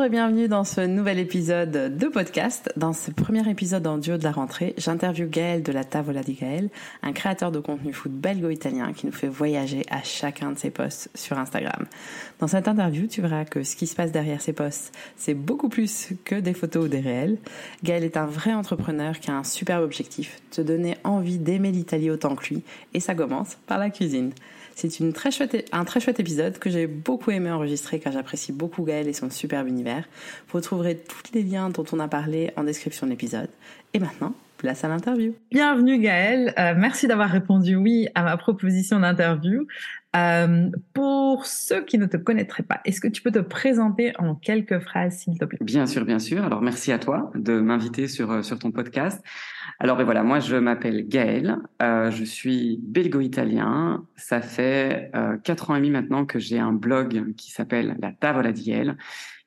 Bonjour et bienvenue dans ce nouvel épisode de podcast. Dans ce premier épisode en duo de la rentrée, j'interviewe Gaël de la Tavola di Gaël, un créateur de contenu foot belgo-italien qui nous fait voyager à chacun de ses posts sur Instagram. Dans cette interview, tu verras que ce qui se passe derrière ses posts, c'est beaucoup plus que des photos ou des réels. Gaël est un vrai entrepreneur qui a un superbe objectif, te donner envie d'aimer l'Italie autant que lui, et ça commence par la cuisine. C'est une très chouette, un très chouette épisode que j'ai beaucoup aimé enregistrer car j'apprécie beaucoup Gaël et son superbe univers. Vous retrouverez tous les liens dont on a parlé en description de l'épisode. Et maintenant, place à l'interview. Bienvenue Gaël, euh, merci d'avoir répondu oui à ma proposition d'interview. Euh, pour ceux qui ne te connaîtraient pas, est-ce que tu peux te présenter en quelques phrases s'il te plaît? Bien sûr, bien sûr. Alors merci à toi de m'inviter sur, euh, sur ton podcast. Alors ben voilà, moi je m'appelle Gaël, euh, je suis belgo-italien. Ça fait euh, quatre ans et demi maintenant que j'ai un blog qui s'appelle La Tavola di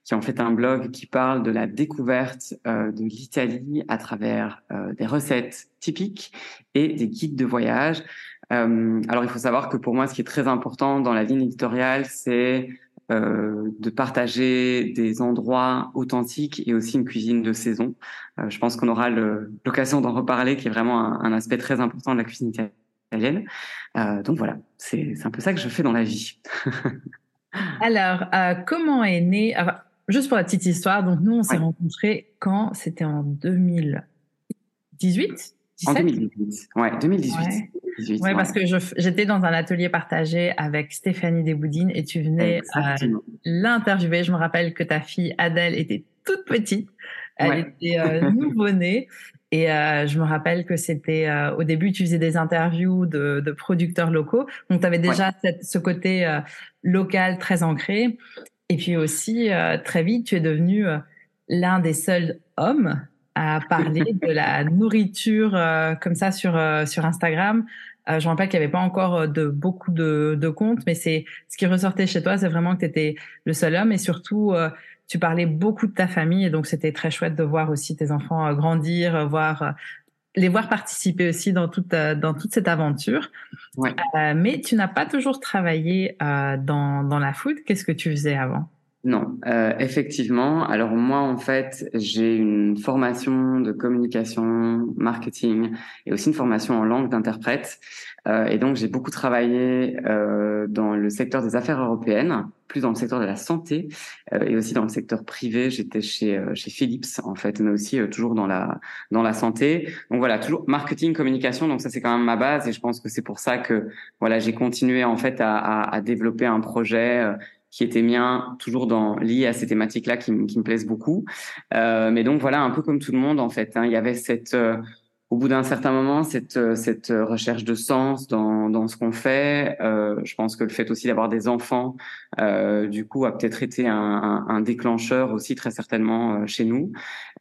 qui est en fait un blog qui parle de la découverte de l'Italie à travers des recettes typiques et des guides de voyage. Euh, alors il faut savoir que pour moi, ce qui est très important dans la ligne éditoriale, c'est euh, de partager des endroits authentiques et aussi une cuisine de saison. Euh, je pense qu'on aura l'occasion d'en reparler, qui est vraiment un, un, aspect très important de la cuisine italienne. Donc voilà, c'est un peu ça que je fais dans la vie. Alors, comment est né Juste pour la petite histoire, donc nous on s'est ouais. rencontrés quand C'était en 2018 17 En 2018, ouais, 2018. Ouais. Oui, ouais. parce que j'étais dans un atelier partagé avec Stéphanie Desboudines et tu venais euh, l'interviewer. Je me rappelle que ta fille Adèle était toute petite. Elle ouais. était euh, nouveau-née. Et euh, je me rappelle que c'était euh, au début, tu faisais des interviews de, de producteurs locaux. Donc, tu avais déjà ouais. cette, ce côté local très ancré. Et puis aussi, très vite, tu es devenu l'un des seuls hommes à parler de la nourriture euh, comme ça sur euh, sur Instagram. Euh, je me rappelle qu'il n'y avait pas encore de beaucoup de, de comptes, mais c'est ce qui ressortait chez toi, c'est vraiment que tu étais le seul homme et surtout tu parlais beaucoup de ta famille et donc c'était très chouette de voir aussi tes enfants grandir, voir les voir participer aussi dans toute dans toute cette aventure. Ouais. mais tu n'as pas toujours travaillé dans dans la food. Qu'est-ce que tu faisais avant? Non, euh, effectivement. Alors moi, en fait, j'ai une formation de communication, marketing et aussi une formation en langue d'interprète. Euh, et donc, j'ai beaucoup travaillé euh, dans le secteur des affaires européennes, plus dans le secteur de la santé euh, et aussi dans le secteur privé. J'étais chez euh, chez Philips en fait, mais aussi euh, toujours dans la dans la santé. Donc voilà, toujours marketing, communication. Donc ça, c'est quand même ma base et je pense que c'est pour ça que voilà, j'ai continué en fait à, à, à développer un projet qui était mien, toujours dans lié à ces thématiques-là qui, qui, me plaisent beaucoup. Euh, mais donc voilà, un peu comme tout le monde en fait, hein, il y avait cette euh, au bout d'un certain moment, cette, euh, cette recherche de sens dans, dans ce qu'on fait, euh, je pense que le fait aussi d'avoir des enfants, euh, du coup, a peut-être été un, un, un, déclencheur aussi très certainement euh, chez nous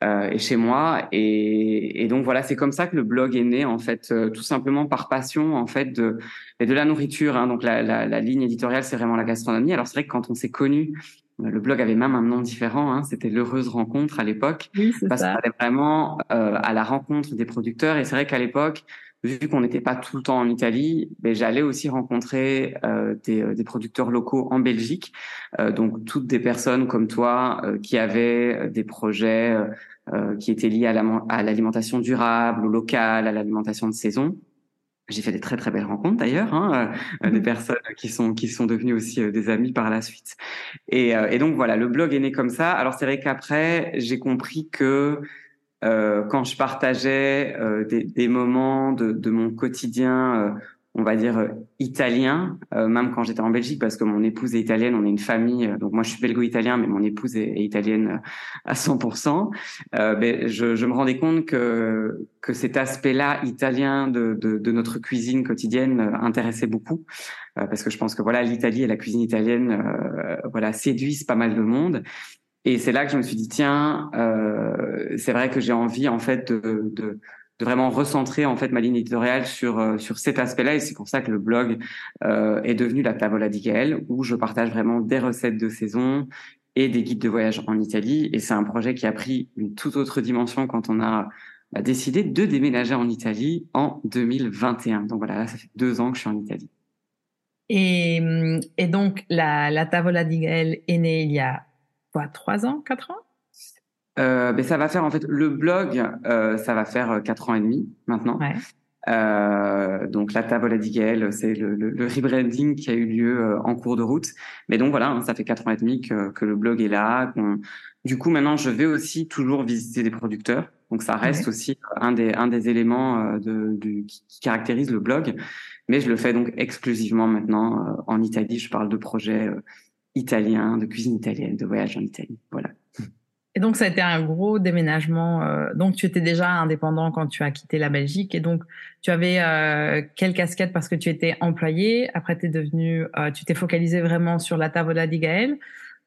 euh, et chez moi. Et, et donc voilà, c'est comme ça que le blog est né en fait, euh, tout simplement par passion en fait de de la nourriture. Hein, donc la, la, la ligne éditoriale, c'est vraiment la gastronomie. Alors c'est vrai que quand on s'est connu le blog avait même un nom différent, hein, c'était l'heureuse rencontre à l'époque, oui, parce qu'on allait vraiment euh, à la rencontre des producteurs. Et c'est vrai qu'à l'époque, vu qu'on n'était pas tout le temps en Italie, ben, j'allais aussi rencontrer euh, des, des, producteurs locaux en Belgique, euh, donc toutes des personnes comme toi euh, qui avaient des projets euh, qui étaient liés à l'alimentation durable, au local, à l'alimentation de saison. J'ai fait des très très belles rencontres d'ailleurs, hein, euh, des mmh. personnes qui sont qui sont devenues aussi euh, des amis par la suite. Et, euh, et, donc voilà, le blog est né comme ça. Alors c'est vrai qu'après j'ai compris que quand je partageais des, des, moments de, de mon quotidien on va dire euh, italien, euh, même quand j'étais en Belgique, parce que mon épouse est italienne, on est une famille. Euh, donc moi, je suis belgo-italien, mais mon épouse est, italienne à 100%. Ben, je, je, me rendais compte que que cet aspect-là italien de, de, de, notre cuisine quotidienne intéressait beaucoup, parce que je pense que voilà, l'Italie et la cuisine italienne, voilà, séduisent pas mal de monde. Et c'est là que je me suis dit tiens, c'est vrai que j'ai envie en fait de, de de vraiment recentrer en fait ma ligne éditoriale sur euh, sur cet aspect-là. Et c'est pour ça que le blog euh, est devenu la Tavola di où je partage vraiment des recettes de saison et des guides de voyage en Italie. Et c'est un projet qui a pris une toute autre dimension quand on a bah, décidé de déménager en Italie en 2021 donc voilà là, ça fait deux ans que je suis en Italie. Et, et donc la, la Tavola di est née il y a quoi trois ans quatre ans? Euh, ben ça va faire en fait le blog, euh, ça va faire euh, quatre ans et demi maintenant. Ouais. Euh, donc la table à Diguel, c'est le, le, le, rebranding qui a eu lieu euh, en cours de route. Mais donc voilà, hein, ça fait quatre ans et demi que, que le blog est là. Du coup, maintenant, je vais aussi toujours visiter des producteurs. Donc ça reste aussi un des un des éléments de, du, qui, qui caractérise le blog. Mais je le fais donc exclusivement maintenant en Italie. Je parle de projets italiens, de cuisine italienne, de voyage en Italie. Voilà. Et donc, ça a été un gros déménagement. Euh, donc, tu étais déjà indépendant quand tu as quitté la Belgique. Et donc, tu avais euh, quelle casquette parce que tu étais employé? Après, es devenu, euh, tu t'es focalisé vraiment sur la Tavola di Gaël.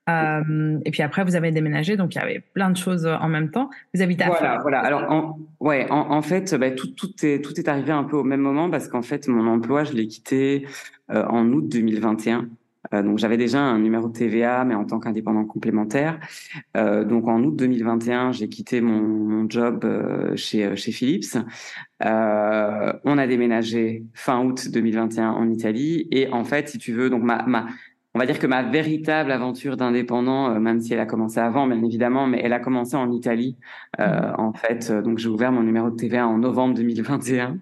Euh, et puis après, vous avez déménagé, donc il y avait plein de choses en même temps. Vous habitez à Voilà, voilà. Alors, en, ouais, en, en fait, bah, tout, tout, est, tout est arrivé un peu au même moment parce qu'en fait, mon emploi, je l'ai quitté en août 2021. Euh, donc j'avais déjà un numéro de TVA, mais en tant qu'indépendant complémentaire. Euh, donc en août 2021, j'ai quitté mon, job euh, chez chez Philips. On a déménagé fin août 2021 en Italie et en fait, si tu veux, donc ma ma on va dire que ma véritable aventure d'indépendant, euh, même si elle a commencé avant, bien évidemment, mais elle a commencé en Italie. Euh, mm-hmm. en fait, euh, donc j'ai ouvert mon numéro de TVA en novembre 2021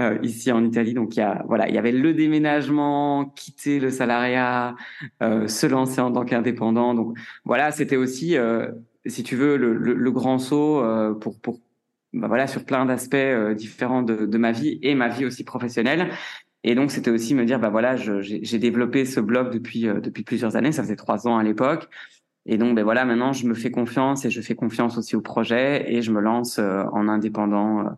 euh, ici en Italie. Donc il y a voilà, il y avait le déménagement, quitter le salariat, euh, se lancer en tant qu'indépendant. Donc voilà, c'était aussi, si tu veux, le, le, le grand saut pour pour bah voilà sur plein d'aspects différents de, de ma vie et ma vie aussi professionnelle. Et donc, c'était aussi me dire, bah voilà, j'ai développé ce blog depuis euh, depuis plusieurs années. Ça faisait trois ans à l'époque. Et donc, ben voilà, maintenant, je me fais confiance et je fais confiance aussi au projet et je me lance euh, en indépendant, euh,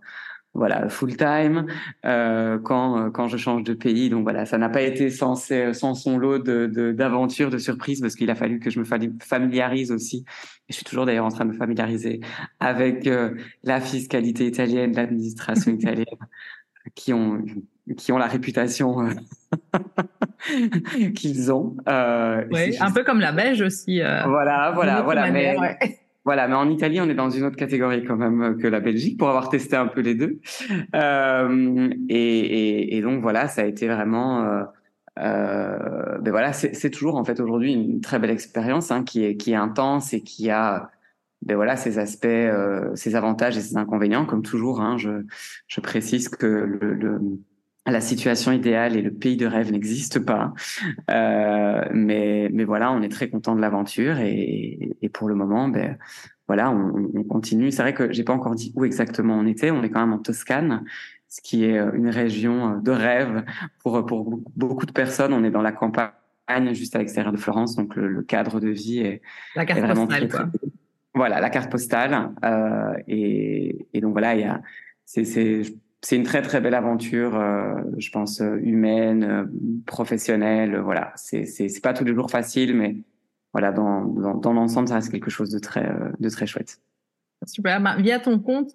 voilà, full time quand quand je change de pays. Donc voilà, ça n'a pas été sans sans son lot de d'aventures, de, surprises, parce qu'il a fallu que je me familiarise aussi. Et je suis toujours d'ailleurs en train de me familiariser avec la fiscalité italienne, l'administration italienne, qui ont qui ont la réputation euh, qu'ils ont. Euh, oui, un peu comme la Belge aussi. Euh, voilà, voilà, voilà. mais, Voilà, mais en Italie, on est dans une autre catégorie quand même que la Belgique pour avoir testé un peu les deux. Euh, et, et, et, donc voilà, ça a été vraiment. Ben voilà, c'est toujours en fait aujourd'hui une très belle expérience hein, qui est qui est intense et qui a ben voilà ses aspects, ses avantages et ses inconvénients comme toujours. Hein, je je précise que le, le la situation idéale et le pays de rêve n'existe pas. Euh, mais, mais voilà, on est très content de l'aventure et, et, pour le moment, ben, voilà, on, on continue. C'est vrai que j'ai pas encore dit où exactement on était. On est quand même en Toscane, ce qui est une région de rêve pour, pour beaucoup de personnes. On est dans la campagne, juste à l'extérieur de Florence, donc le, cadre de vie est, la carte vraiment postale, très, Voilà, la carte postale. Euh, et, et donc voilà, il y a, c'est, c'est une très très belle aventure, euh, je pense euh, humaine, euh, professionnelle. Voilà, c'est c'est pas tous les jours facile, mais voilà dans dans, dans l'ensemble ça reste quelque chose de très de très chouette. Super. Bah, via ton compte,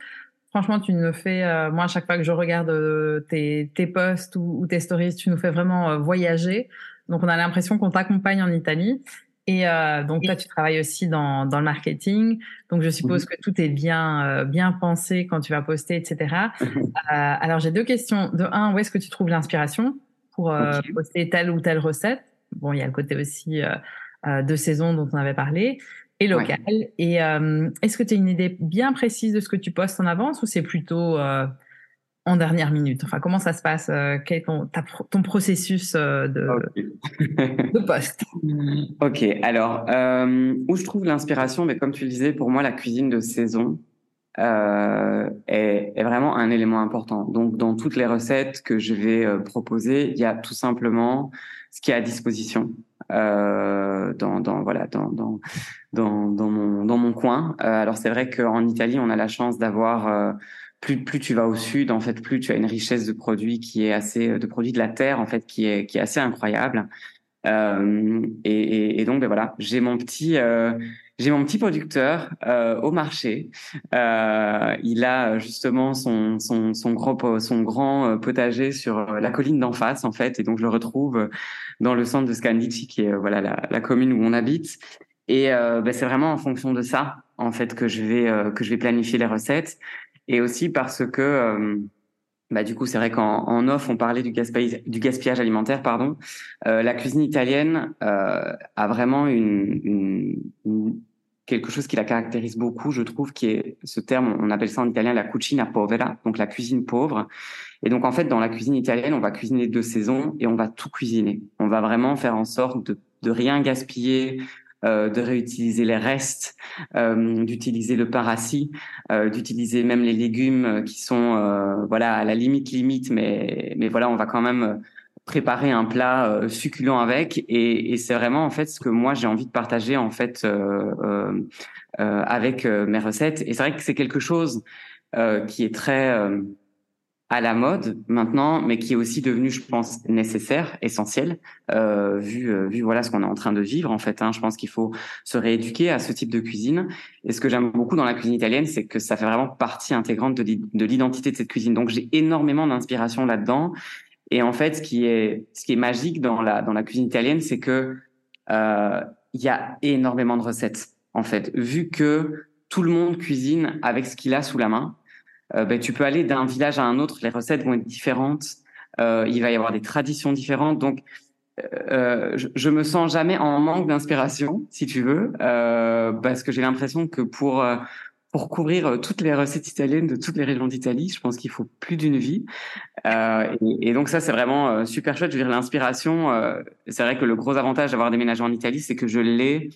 franchement, tu nous fais. moi, à chaque fois que je regarde tes tes posts ou, tes stories, tu nous fais vraiment voyager. Donc, on a l'impression qu'on t'accompagne en Italie. Et euh, donc toi, tu travailles aussi dans, dans le marketing. Donc je suppose mhm. que tout est bien euh, bien pensé quand tu vas poster, etc. euh, alors j'ai deux questions. De un, où est-ce que tu trouves l'inspiration pour euh, poster telle ou telle recette? Bon, il y a le côté aussi euh, de saison dont on avait parlé et local. Et est-ce que tu as une idée bien précise de ce que tu postes en avance ou c'est plutôt en dernière minute Enfin, comment ça se passe euh, Quel est ton, ton processus euh, de, de poste? Ok, alors, euh, où je trouve l'inspiration? Mais Comme tu le disais, pour moi, la cuisine de saison, euh, est, est, vraiment un élément important. Donc, dans toutes les recettes que je vais euh, proposer, il y a tout simplement ce qui est à disposition euh, dans, dans, voilà dans, dans, dans, dans, mon, dans mon coin. Euh, alors, c'est vrai qu'en Italie, on a la chance d'avoir euh, plus, plus tu vas au sud, en fait, plus tu as une richesse de produits qui est assez de produits de la terre, en fait, qui est qui est assez incroyable. Euh, et, et, donc, ben voilà, j'ai mon petit, euh, j'ai mon petit producteur euh, au marché. Euh, il a justement son, son, son, grand, son grand euh, potager sur la colline d'en face, en fait. Et donc, je le retrouve dans le centre de Scandici, qui est voilà la, commune où on habite. Et euh, ben, c'est vraiment en fonction de ça, en fait, que je vais que je vais planifier les recettes. Et aussi parce que bah, du coup, c'est vrai qu'en en off, on parlait du gaspillage, alimentaire. Pardon. Euh, la cuisine italienne euh, a vraiment une, une, une, quelque chose qui la caractérise beaucoup, je trouve, qui est ce terme, on appelle ça en italien la cucina povera, donc la cuisine pauvre. Et donc, en fait, dans la cuisine italienne, on va cuisiner deux saisons et on va tout cuisiner. On va vraiment faire en sorte de, de rien gaspiller, euh, de réutiliser les restes, euh, d'utiliser le paracis, euh, d'utiliser même les légumes qui sont voilà à la limite limite, mais mais voilà on va quand même préparer un plat succulent avec. Et, et c'est vraiment en fait ce que moi j'ai envie de partager en fait avec mes recettes. Et c'est vrai que c'est quelque chose qui est très à la mode maintenant, mais qui est aussi devenu, je pense, nécessaire, essentiel, euh, vu euh, vu voilà ce qu'on est en train de vivre en fait. Hein. Je pense qu'il faut se rééduquer à ce type de cuisine. Et ce que j'aime beaucoup dans la cuisine italienne, c'est que ça fait vraiment partie intégrante de l'identité de cette cuisine. Donc j'ai énormément d'inspiration là-dedans. Et en fait, ce qui est ce qui est magique dans la dans la cuisine italienne, c'est que euh, il y a énormément de recettes en fait, vu que tout le monde cuisine avec ce qu'il a sous la main ben, tu peux aller d'un village à un autre, les recettes vont être différentes, euh, il va y avoir des traditions différentes. Donc, euh, je, je, me sens jamais en manque d'inspiration, si tu veux, euh, parce que j'ai l'impression que pour euh, pour couvrir toutes les recettes italiennes de toutes les régions d'Italie, je pense qu'il faut plus d'une vie. Euh, et, et, donc ça, c'est vraiment super chouette. Je veux dire, l'inspiration, c'est vrai que le gros avantage d'avoir déménagé en Italie, c'est que je l'ai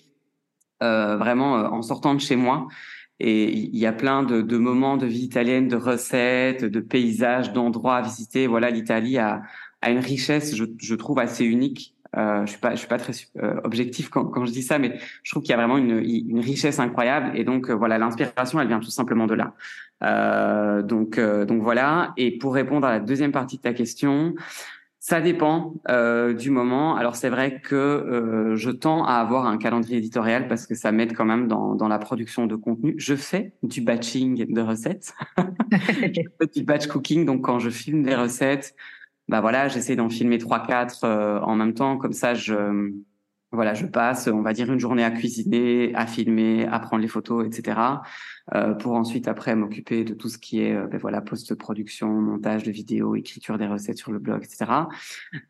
vraiment en sortant de chez moi. Et il y a plein de, de, moments de vie italienne, de recettes, de paysages, d'endroits à visiter. Voilà, l'Italie a, a, une richesse, je, je, trouve, assez unique. Euh, je suis pas, je suis pas très euh, objectif quand, quand, je dis ça, mais je trouve qu'il y a vraiment une, une richesse incroyable. Et donc euh, voilà, l'inspiration, elle vient tout simplement de là. Euh, donc, euh, donc voilà. Et pour répondre à la deuxième partie de ta question, ça dépend euh, du moment. Alors c'est vrai que euh, je tends à avoir un calendrier éditorial parce que ça m'aide quand même dans, dans la production de contenu. Je fais du batching de recettes, du batch cooking. Donc quand je filme des recettes, bah voilà, j'essaie d'en filmer trois quatre euh, en même temps. Comme ça, je voilà, je passe, on va dire, une journée à cuisiner, à filmer, à prendre les photos, etc. Euh, pour ensuite après m'occuper de tout ce qui est, euh, ben voilà, post-production, montage de vidéos, écriture des recettes sur le blog, etc.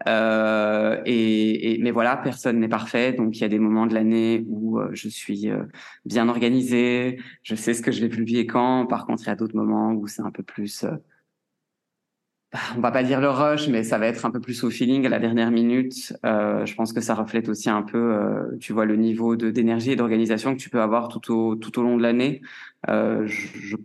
Euh, et, et, mais voilà, personne n'est parfait, donc il y a des moments de l'année où euh, je suis euh, bien organisée, je sais ce que je vais publier quand. Par contre, il y a d'autres moments où c'est un peu plus on va pas dire le rush, mais ça va être un peu plus au feeling à la dernière minute. Euh, je pense que ça reflète aussi un peu, euh, tu vois, le niveau de d'énergie et d'organisation que tu peux avoir tout au tout au long de l'année. Euh, je, je,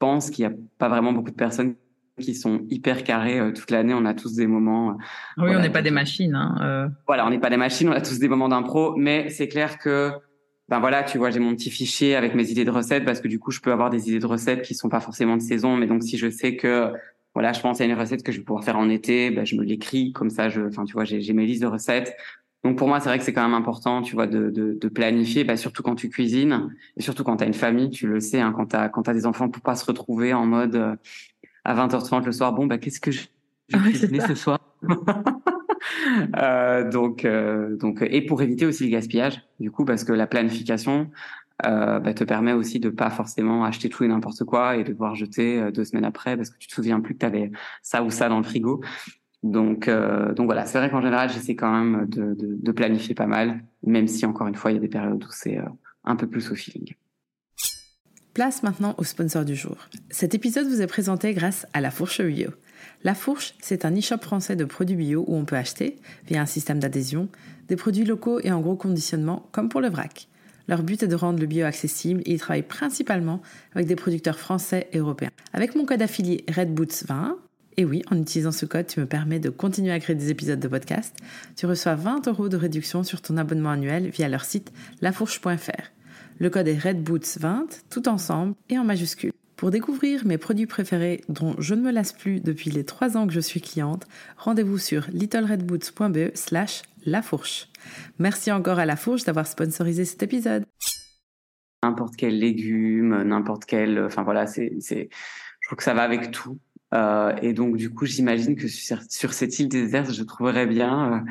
pense qu'il y a pas vraiment beaucoup de personnes qui sont hyper carrées euh, toute l'année. On a tous des moments. Euh, oui, voilà, on n'est pas des machines. Hein, euh. Voilà, on n'est pas des machines. On a tous des moments d'impro, mais c'est clair que ben voilà, tu vois, j'ai mon petit fichier avec mes idées de recettes parce que du coup, je peux avoir des idées de recettes qui sont pas forcément de saison, mais donc si je sais que voilà, je pense à une recette que je vais pouvoir faire en été, ben, je me l'écris comme ça. Je, enfin, tu vois, j'ai mes listes de recettes. Donc pour moi, c'est vrai que c'est quand même important, tu vois, de, de, de planifier, bah, surtout quand tu cuisines et surtout quand tu as une famille, tu le sais, hein, quand tu as, quand as des enfants, pour pas se retrouver en mode euh, à 20h30 le soir, bon, bah, qu'est-ce que je vais cuisiner ce soir? Euh, donc, euh, donc, et pour éviter aussi le gaspillage, du coup, parce que la planification, euh, bah, te permet aussi de pas forcément acheter tout et n'importe quoi et de devoir jeter euh, deux semaines après parce que tu te souviens plus que tu avais ça ou ça dans le frigo. Donc, euh, donc voilà, c'est vrai qu'en général, j'essaie quand même de, de, planifier pas mal, même si encore une fois, il y a des périodes où c'est un peu plus au feeling. Place maintenant au sponsor du jour. Cet épisode vous est présenté grâce à La Fourche Bio. La Fourche, c'est un e-shop français de produits bio où on peut acheter, via un système d'adhésion, des produits locaux et en gros conditionnement, comme pour le vrac. Leur but est de rendre le bio accessible et ils travaillent principalement avec des producteurs français et européens. Avec mon code affilié RedBoots20, et oui, en utilisant ce code, tu me permets de continuer à créer des épisodes de podcast. Tu reçois 20 euros de réduction sur ton abonnement annuel via leur site lafourche.fr. Le code est RedBoots20, tout ensemble et en majuscule. Pour découvrir mes produits préférés dont je ne me lasse plus depuis les 3 ans que je suis cliente, rendez-vous sur littleredboots.be slash lafourche. Merci encore à La Fourche d'avoir sponsorisé cet épisode. N'importe quel légume, n'importe quel... Enfin voilà, c'est, c'est, je trouve que ça va avec tout. Euh, et donc du coup, j'imagine que sur, sur cette île déserte, je trouverais bien euh,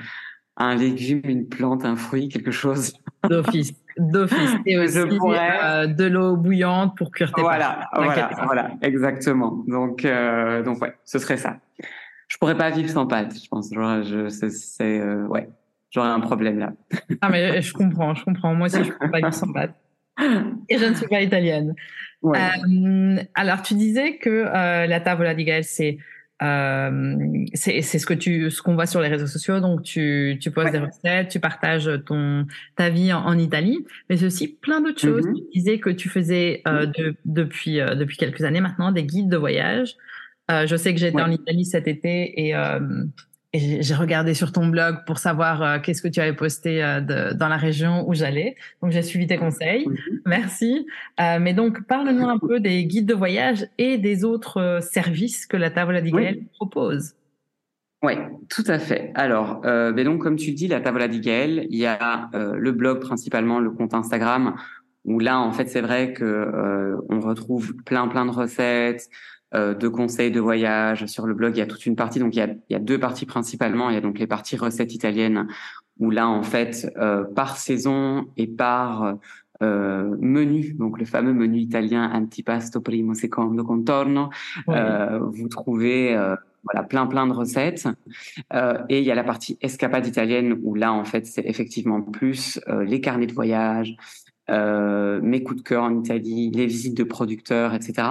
un légume, une plante, un fruit, quelque chose. D'office, d'office. Et aussi euh, de l'eau bouillante pour cuire tes voilà, pâtes. Voilà, voilà, exactement. Donc, euh, donc ouais, ce serait ça. Je pourrais pas vivre sans pâtes, je pense. Genre, je, c'est, euh, ouais, j'aurais un problème là. ah mais je comprends, je comprends. Moi aussi, je pourrais pas vivre sans pâtes. Et je ne suis pas italienne. Ouais. Euh, alors, tu disais que euh, la tavola di Gaël, c'est euh, c'est ce que tu ce qu'on voit sur les réseaux sociaux. Donc tu tu postes des recettes tu partages ton ta vie en, en Italie. Mais c'est aussi plein d'autres choses. Mm-hmm. tu disais que tu faisais euh, de, depuis euh, depuis quelques années maintenant des guides de voyage. Euh, je sais que j'étais ouais. en Italie cet été et euh, et j'ai regardé sur ton blog pour savoir euh, qu'est-ce que tu avais posté euh, de, dans la région où j'allais. Donc j'ai suivi tes conseils. Mm-hmm. Merci. Euh, mais donc parle-nous un peu des guides de voyage et des autres services que la Tavola di Gaël oui. propose. Oui, tout à fait. Alors, mais donc comme tu dis, la Tavola di Gaël, il y a le blog principalement, le compte Instagram, où là en fait c'est vrai que on retrouve plein plein de recettes. Euh, de conseils de voyage. Sur le blog, il y a toute une partie. Donc, il y a, il y a deux parties principalement. Il y a donc les parties recettes italiennes où là, en fait, euh, par saison et par euh, menu, donc le fameux menu italien antipasto primo secondo contorno, oui. Euh, vous trouvez euh, voilà plein plein de recettes. et il y a la partie escapade italienne où là, en fait, c'est effectivement plus les carnets de voyage, euh, mes coups de cœur en Italie, les visites de producteurs, etc.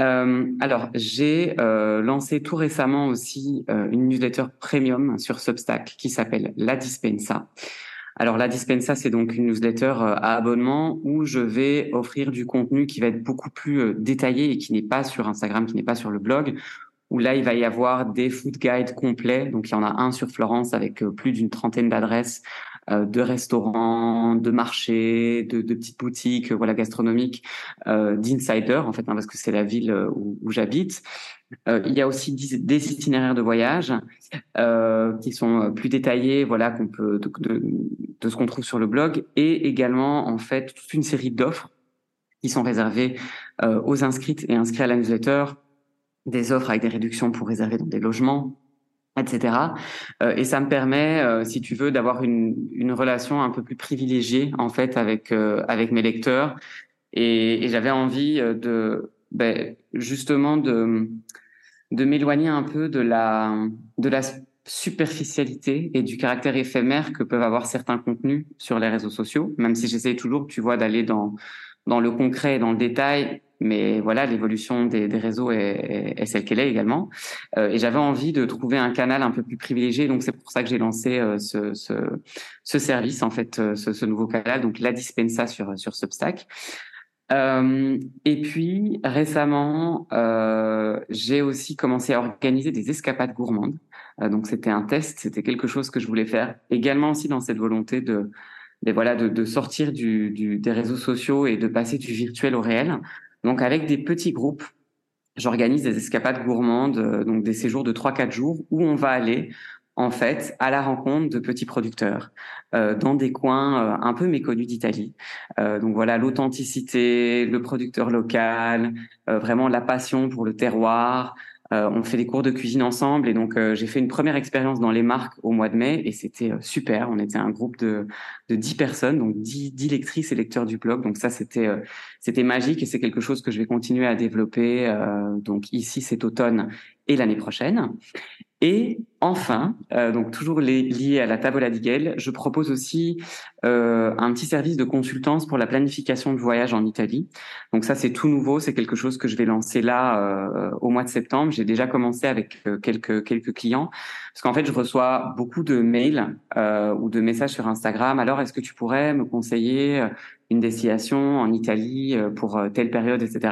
Euh, alors, j'ai euh, lancé tout récemment aussi euh, une newsletter premium sur Substack qui s'appelle La Dispensa. Alors, La Dispensa, c'est donc une newsletter euh, à abonnement où je vais offrir du contenu qui va être beaucoup plus euh, détaillé et qui n'est pas sur Instagram, qui n'est pas sur le blog, où là, il va y avoir des food guides complets. Donc, il y en a un sur Florence avec plus d'une trentaine d'adresses de restaurants, de marchés, de, de petites boutiques, euh, voilà gastronomiques, euh, d'insiders en fait, hein, parce que c'est la ville où, où j'habite. Euh, il y a aussi des itinéraires de voyage euh, qui sont plus détaillés, voilà, qu'on peut de, de, de ce qu'on trouve sur le blog, et également en fait toute une série d'offres qui sont réservées euh, aux inscrites et inscrits à la newsletter, des offres avec des réductions pour réserver dans des logements, etc. Euh, et ça me permet, euh, si tu veux, d'avoir une, une relation un peu plus privilégiée en fait avec euh, avec mes lecteurs. Et, j'avais envie de ben, justement de de m'éloigner un peu de la de la superficialité et du caractère éphémère que peuvent avoir certains contenus sur les réseaux sociaux, même si j'essaye toujours, tu vois, d'aller dans dans le concret et dans le détail mais voilà, l'évolution des, réseaux est, est, celle qu'elle est également. Euh, et j'avais envie de trouver un canal un peu plus privilégié, donc c'est pour ça que j'ai lancé euh, ce, ce, ce, service, en fait, euh, ce, ce, nouveau canal, donc la Dispensa sur, sur Substack. Euh, et puis récemment, euh, j'ai aussi commencé à organiser des escapades gourmandes. donc c'était un test, c'était quelque chose que je voulais faire. Également aussi dans cette volonté de de, voilà, de, de sortir du, du, des réseaux sociaux et de passer du virtuel au réel. Donc avec des petits groupes, j'organise des escapades gourmandes, euh, donc des séjours de 3-4 jours où on va aller en fait à la rencontre de petits producteurs euh, dans des coins euh, un peu méconnus d'Italie. Euh, donc voilà l'authenticité, le producteur local, euh, vraiment la passion pour le terroir, euh, on fait des cours de cuisine ensemble et donc euh, j'ai fait une première expérience dans les marques au mois de mai et c'était euh, super. On était un groupe de de dix personnes, donc dix, dix lectrices et lecteurs du blog. Donc ça c'était euh, c'était magique et c'est quelque chose que je vais continuer à développer. Euh, donc ici cet automne et l'année prochaine. Et enfin, euh, donc toujours lié à la Tavola di je propose aussi euh, un petit service de consultance pour la planification de voyage en Italie. Donc ça, c'est tout nouveau, c'est quelque chose que je vais lancer là euh, au mois de septembre. J'ai déjà commencé avec euh, quelques quelques clients parce qu'en fait, je reçois beaucoup de mails euh, ou de messages sur Instagram. Alors, est-ce que tu pourrais me conseiller une destination en Italie pour telle période, etc.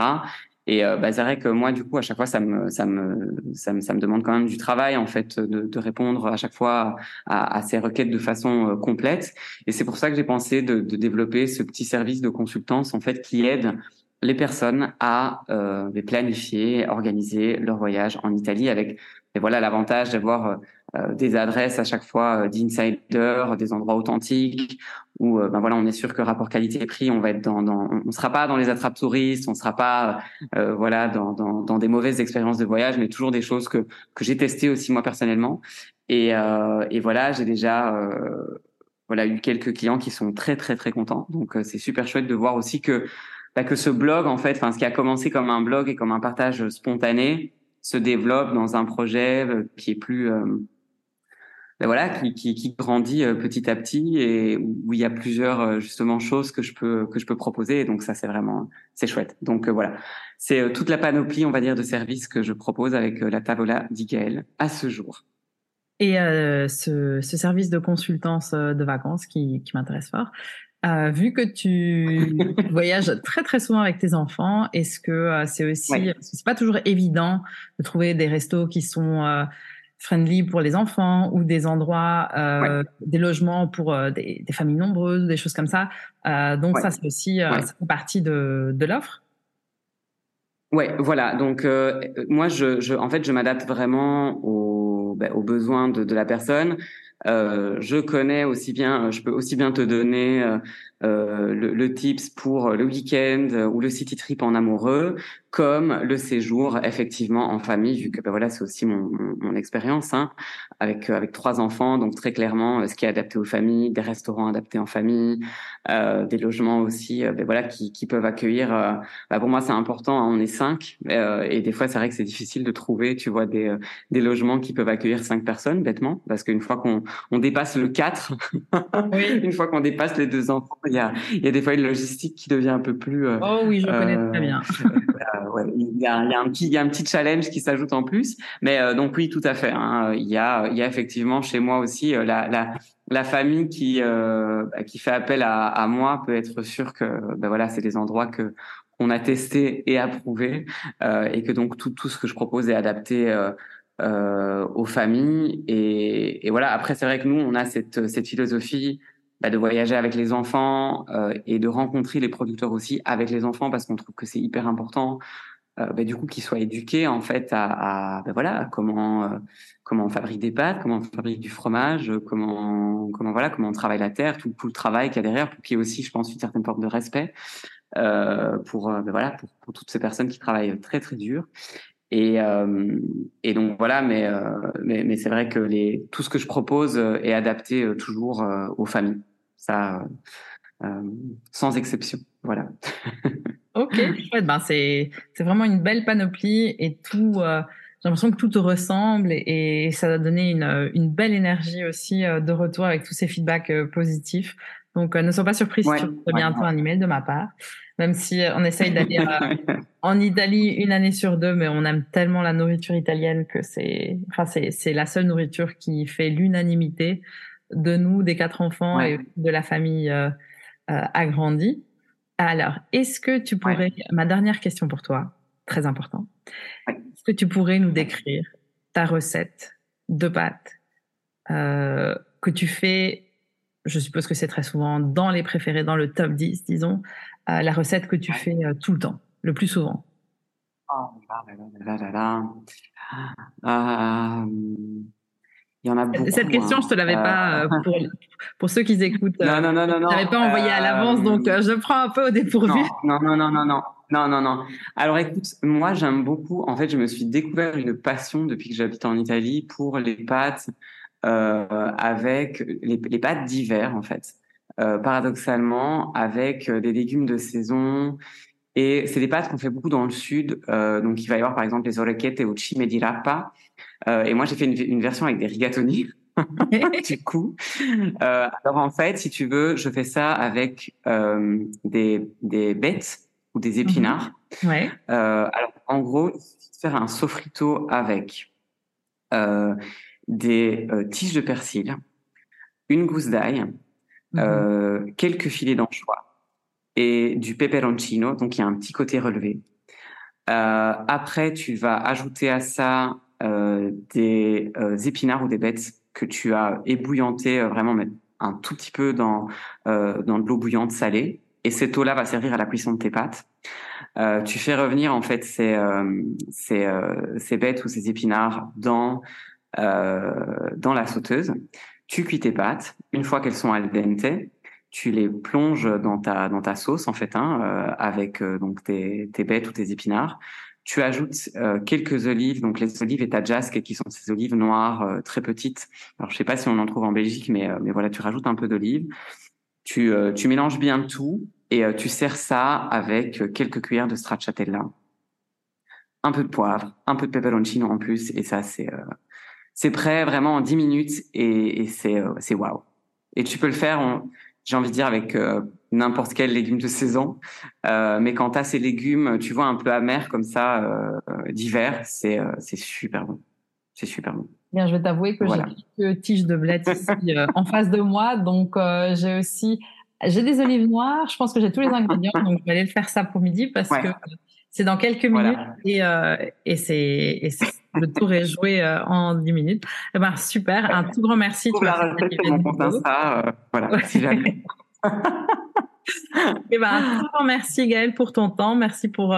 Et euh, bah, c'est vrai que moi, du coup, à chaque fois, ça me, ça me, ça me, ça me demande quand même du travail, en fait, de, de répondre à chaque fois à, à, ces requêtes de façon euh, complète. Et c'est pour ça que j'ai pensé de, de, développer ce petit service de consultance, en fait, qui aide les personnes à euh, planifier, organiser leur voyage en Italie avec, et voilà, l'avantage d'avoir euh, des adresses à chaque fois euh, d'insiders, des endroits authentiques où euh, ben voilà, on est sûr que rapport qualité-prix, on va être dans, dans on sera pas dans les attrapes touristes, on sera pas voilà dans, dans, dans, des mauvaises expériences de voyage, mais toujours des choses que que j'ai testées aussi moi personnellement. Et, et voilà, j'ai déjà voilà eu quelques clients qui sont très très très contents. Donc c'est super chouette de voir aussi que bah, que ce blog en fait, enfin ce qui a commencé comme un blog et comme un partage spontané, se développe dans un projet qui est plus ben voilà, qui, qui, qui, grandit euh, petit à petit et où il y a plusieurs euh, justement choses que je peux que je peux proposer. Et donc ça, c'est vraiment c'est chouette. Donc euh, voilà, c'est toute la panoplie, on va dire, de services que je propose avec la Tavola d'Igaël à ce jour. Et euh, ce, ce, service de consultance de vacances qui, qui m'intéresse fort, euh, vu que tu voyages très très souvent avec tes enfants, est-ce que c'est aussi, c'est pas toujours évident de trouver des restos qui sont friendly pour les enfants ou des endroits, euh, des logements pour euh, des, des, familles nombreuses, des choses comme ça. Euh, donc ça, c'est aussi euh, ça fait partie de, de l'offre. Ouais, voilà. Donc euh, moi, je, je, en fait, je m'adapte vraiment aux, ben, aux besoins de, de la personne. Euh, je connais aussi bien, je peux aussi bien te donner euh, le, le, tips pour le week-end ou le city trip en amoureux comme le séjour effectivement en famille, vu que ben voilà c'est aussi mon, mon, expérience hein, avec euh, avec trois enfants, donc très clairement euh, ce qui est adapté aux familles, des restaurants adaptés en famille, euh, des logements aussi, ben voilà qui, qui peuvent accueillir. Euh, bah pour moi c'est important, hein, on est cinq et des fois c'est vrai que c'est difficile de trouver, tu vois des des logements qui peuvent accueillir cinq personnes bêtement, parce qu'une fois qu'on on dépasse le 4 une fois qu'on dépasse les deux enfants, il y a il y a des fois une logistique qui devient un peu plus. oh oui, je connais très bien. ouais, il, y a, il, y a, un petit, il y a un petit challenge qui s'ajoute en plus. Mais euh, donc oui, tout à fait. Hein, il y a, il y a effectivement chez moi aussi euh, la, la, la famille qui euh, bah, qui fait appel à, à, moi peut être sûr que ben voilà, c'est des endroits que on a testé et approuvé euh, et que donc tout tout ce que je propose est adapté. Euh, euh, aux familles et, voilà après c'est vrai que nous on a cette cette philosophie bah, de voyager avec les enfants euh, et de rencontrer les producteurs aussi avec les enfants parce qu'on trouve que c'est hyper important. Euh, bah, du coup, qu'ils soient éduqués en fait à, à bah, voilà comment euh, comment on fabrique des pâtes, comment on fabrique du fromage, comment comment voilà comment on travaille la terre, tout, tout le travail qu'il y a derrière, pour qu'il y ait aussi, je pense, une certaine forme de respect euh, pour bah, voilà pour, toutes ces personnes qui travaillent très très dur. Et, euh, et donc voilà, mais, euh, mais, mais c'est vrai que les, tout ce que je propose est adapté toujours aux familles ça, euh, sans exception. Voilà. ok, Ben c'est c'est vraiment une belle panoplie et tout. Euh, j'ai l'impression que tout te ressemble et, et, ça va donner une, une belle énergie aussi euh, de retour avec tous ces feedbacks euh, positifs. Donc, ne sois pas surpris si tu reçois bientôt un email de ma part, même si on essaye d'aller en Italie une année sur deux, mais on aime tellement la nourriture italienne que c'est, enfin, c'est, c'est la seule nourriture qui fait l'unanimité de nous, des quatre enfants et de la famille euh, euh, agrandie. Alors, est-ce que tu pourrais, ma dernière question pour toi, très important, est-ce que tu pourrais nous décrire ta recette de pâtes euh, que tu fais, je suppose que c'est très souvent dans les préférés, dans le top 10, disons, la recette que tu fais tout le temps, le plus souvent Oh là là là là. Il y en a beaucoup. Cette question, hein. je te l'avais pas euh, euh, pour, pour, ceux qui écoutent. Non, non, non, non. Je l'avais pas envoyé à l'avance, donc euh, je prends un peu au dépourvu. Non, non, non, non, non. Non, non, non. Alors écoute, moi j'aime beaucoup. En fait, je me suis découvert une passion depuis que j'habite en Italie pour les pâtes euh, avec les, les pâtes d'hiver en fait. Euh, paradoxalement, avec des légumes de saison Et c'est des pâtes qu'on fait beaucoup dans le sud. Euh, donc, il va y avoir par exemple les orecchiette au cime di rapa. Euh, et moi, j'ai fait une, une, version avec des rigatoni. du coup, euh, alors en fait, si tu veux, je fais ça avec euh, des, des bêtes ou des épinards. Mhm. Ouais. Euh, alors, en gros, faire un sofrito avec euh, des euh, tiges de persil, une gousse d'ail, mmh. quelques filets d'anchois et du peperoncino, donc il y a un petit côté relevé. après, tu vas ajouter à ça des épinards ou des bêtes que tu as ébouillanté vraiment un tout petit peu dans dans de l'eau bouillante salée et cette eau-là va servir à la cuisson de tes pâtes. Euh, tu fais revenir en fait ces euh, ces, euh, ces bêtes ou ces épinards dans euh, dans la sauteuse. Tu cuis tes pâtes. Une fois qu'elles sont al dente, tu les plonges dans ta dans ta sauce en fait, hein, euh, avec donc tes, tes bêtes ou tes épinards. Tu ajoutes quelques olives, donc les olives et tajasque, qui sont ces olives noires très petites. Alors je sais pas si on en trouve en Belgique, mais mais voilà, tu rajoutes un peu d'olives. Tu, euh, tu mélanges bien tout et euh, tu sers ça avec euh, quelques cuillères de stracciatella, un peu de poivre, un peu de peperoncino en plus et ça c'est c'est prêt vraiment en 10 minutes et, et c'est c'est waouh. Et tu peux le faire, j'ai envie de dire avec n'importe quel légume de saison, mais quand tu as ces légumes, tu vois un peu amers comme ça d'hiver, c'est c'est super bon. C'est super bon. Bien, je vais t'avouer que j'ai quelques tiges de blettes ici euh, en face de moi. Donc, euh, j'ai aussi, j'ai des olives noires. Je pense que j'ai tous les ingrédients. donc, je vais aller le faire ça pour midi parce que c'est dans quelques minutes et, euh, et c'est, le tour est joué euh, en 10 minutes. Eh ben, super. Un tout grand merci. Pour la recette mon compte Insta, voilà, si jamais. eh ben, un tout grand merci Gaëlle pour ton temps. Merci pour,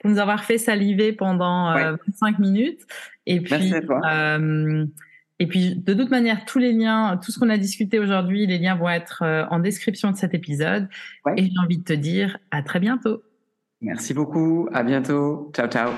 pour nous avoir fait saliver pendant 25 minutes. Et puis, euh, et puis, de toute manière, tous les liens, tout ce qu'on a discuté aujourd'hui, les liens vont être euh, en description de cet épisode. Et j'ai envie de te dire à très bientôt. Merci beaucoup. À bientôt. Ciao, ciao.